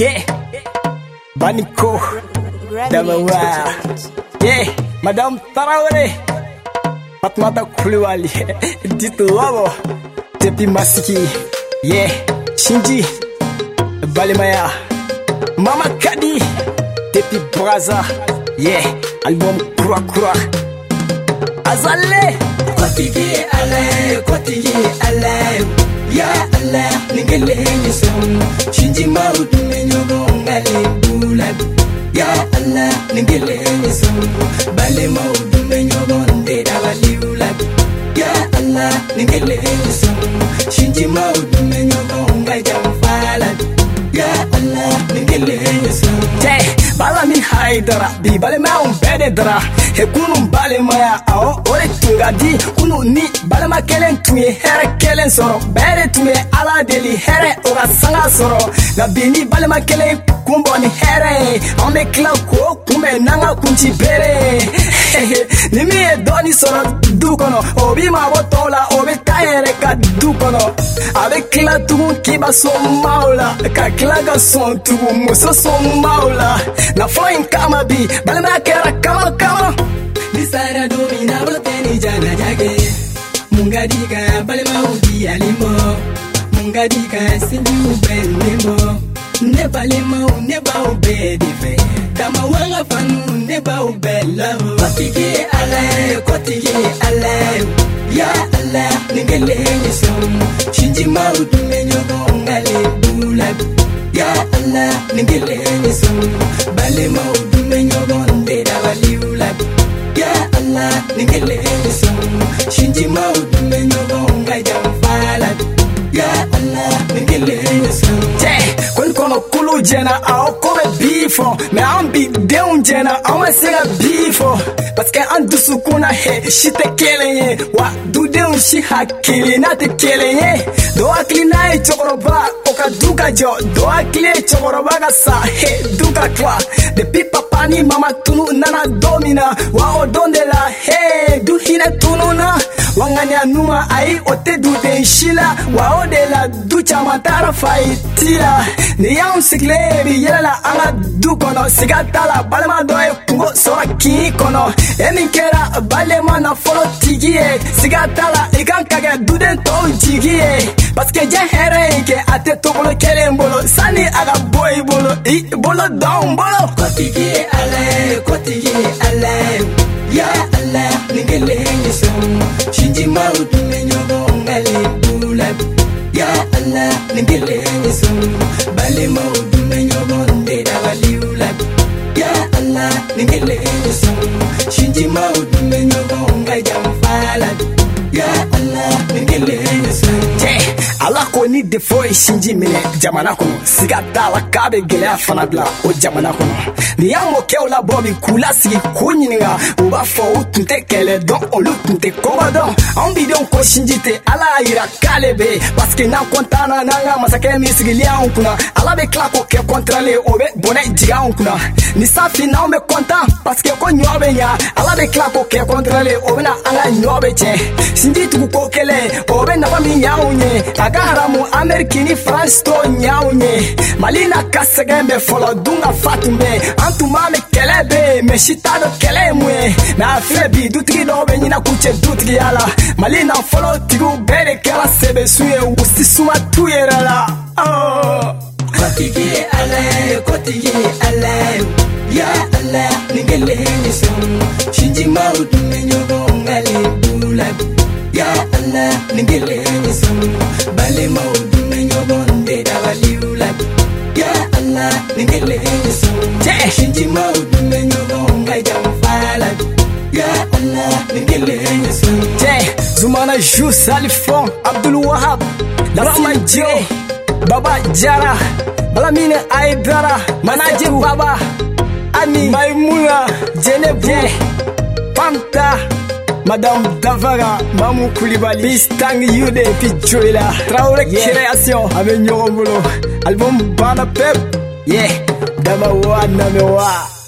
Yeah, Baniko, Damawa, yeah, Madame Tarawale, Fatmata Kuluwali, Tito Wabo, Tepi Masiki, yeah, Shinji, Balimaya, Mama Kadi, Tepi Braza, yeah, album Kura Kura, Azale, Kotigi Ale, Kotigi Ale. so bale mau dumbe nyogon de dala ya allah ni so shinji ya allah fana ye dara bi balimaya un bɛɛ de dara he kunun balimaya awɔ o de tun ka di kunun ni balima kelen tun ye hɛrɛ kelen sɔrɔ bɛɛ de tun ye ala deli hɛrɛ o ka sanga sɔrɔ nka bi ni balima kelen kun bɔ ni hɛrɛ ye an bɛ tila k'o kunbɛn n'an ka kunci bere ye ni min ye dɔɔni sɔrɔ du kɔnɔ o bi mabɔ tɔw la o bi k'an yɛrɛ ka du kɔnɔ a bɛ kila tugun k'i ba sɔn maaw la ka kila ka sɔn tugun muso sɔn maaw la nafolo in kama bi balimaya kɛra kama kama. ni sara don min na bolo tɛ ni janaja kɛ mun ka di ka balimaw di ale mɔ mun ka di ka sinjiw bɛ ne mɔ ne balimaw ne b'aw bɛɛ de fɛ dama wanga fanu baw bɛɛ lam kotigi ye ala ye kotigi ye ala ye ya Allah, nin kelen ye sɔn sinjimaw tun bɛ ɲɔgɔn ya Allah, nin kelen ye sɔn balimaw tun bɛ ɲɔgɔn de ya Allah, nin kelen ye sɔn sinjimaw tun bɛ ɲɔgɔn ya Allah, nin kelen ye sɔn kɔnɔ kulu jɛna a ko bɛ bi fɔ mɛ an bi denw ma se ka bi an dusukun na hɛ si tɛ kelen ye wa dudenw si hakilina tɛ kelen ye dɔ hakilina ye cɛkɔrɔba o ka du ka jɔ dɔ hakili ye cɛkɔrɔba ka sa he du ka tila depi papa ni mama tunu nana domina wa o don ŋaniya numa ayi o tɛ duden si la wa o de la du caaman taara fayiti la ni y'anw sigilen ye bi yɛlɛ la an ka du kɔnɔ siga t'a la balima dɔ ye kungo sɔrɔ kin kɔnɔ e min kɛra balima na fɔlɔ tigi ye siga t'a la i kan ka kɛ duden tɔw jigi ye paske jɛ hɛrɛ ye kɛ a tɛ togolo kelen bolo sanni a ka bɔ i bolo i bolo dɔn bolo kotigi ye ala ye kotigi ye ala ye ya ala nin ningele ala ko ni defo ye sinji minɛ jamana kɔnɔ siga t'a la k'a be gwɛlɛya fana bila o jamana kɔnɔ ni y'an mɔkɛw labɔ bi k'u lasigi k'u ɲininga u b'a fɔ u tun tɛ kɛlɛ dɔn olu tun tɛ kɔba dɔn anw bidenw ko sinji tɛ ala y'a yira k'ale be yen parsike n'an kɔntana n'an ka masakɛ min sigili y'anw kunna ala be kila k'o kɛ kɔntrale o be bɔnɛ jigi anw kunna ni sa fin n'anw be kɔntan parsike ko ɲɔ be ɲa ala be kila k'o kɛ kɔntrale o bena an ka ɲɔ be tiɲɛ sinji tugu ko kelen o be nafa min y'anw ye a ka haramu ameriki ni faransi t'o ɲ'anw ye mali n'a ka sɛgɛn bɛ fɔlɔ dun ka fa tun be an tun b'an be kɛlɛ be yen mɛ si t'a dɔ kɛlɛ ye mun ye mɛ a filɛ bi dutigi dɔw be ɲina k'u cɛ dutigiya la mali na fɔlɔ tigiw bɛɛ de kɛra sɛbɛ su ye u si suma t'u yɛrɛ la oh. zumana ju salifon abdulwahab lamajo baba jara Balamine Aïdara, Manaje Baba, Annie, Baimula, Djenebou, Panta, Madame Davara, Mamou Koulibaly, Bistang Yude, Pichouila Traoré Création, avec Nyorombolo, Album Banapep, Pep, yeah, wana Namewa.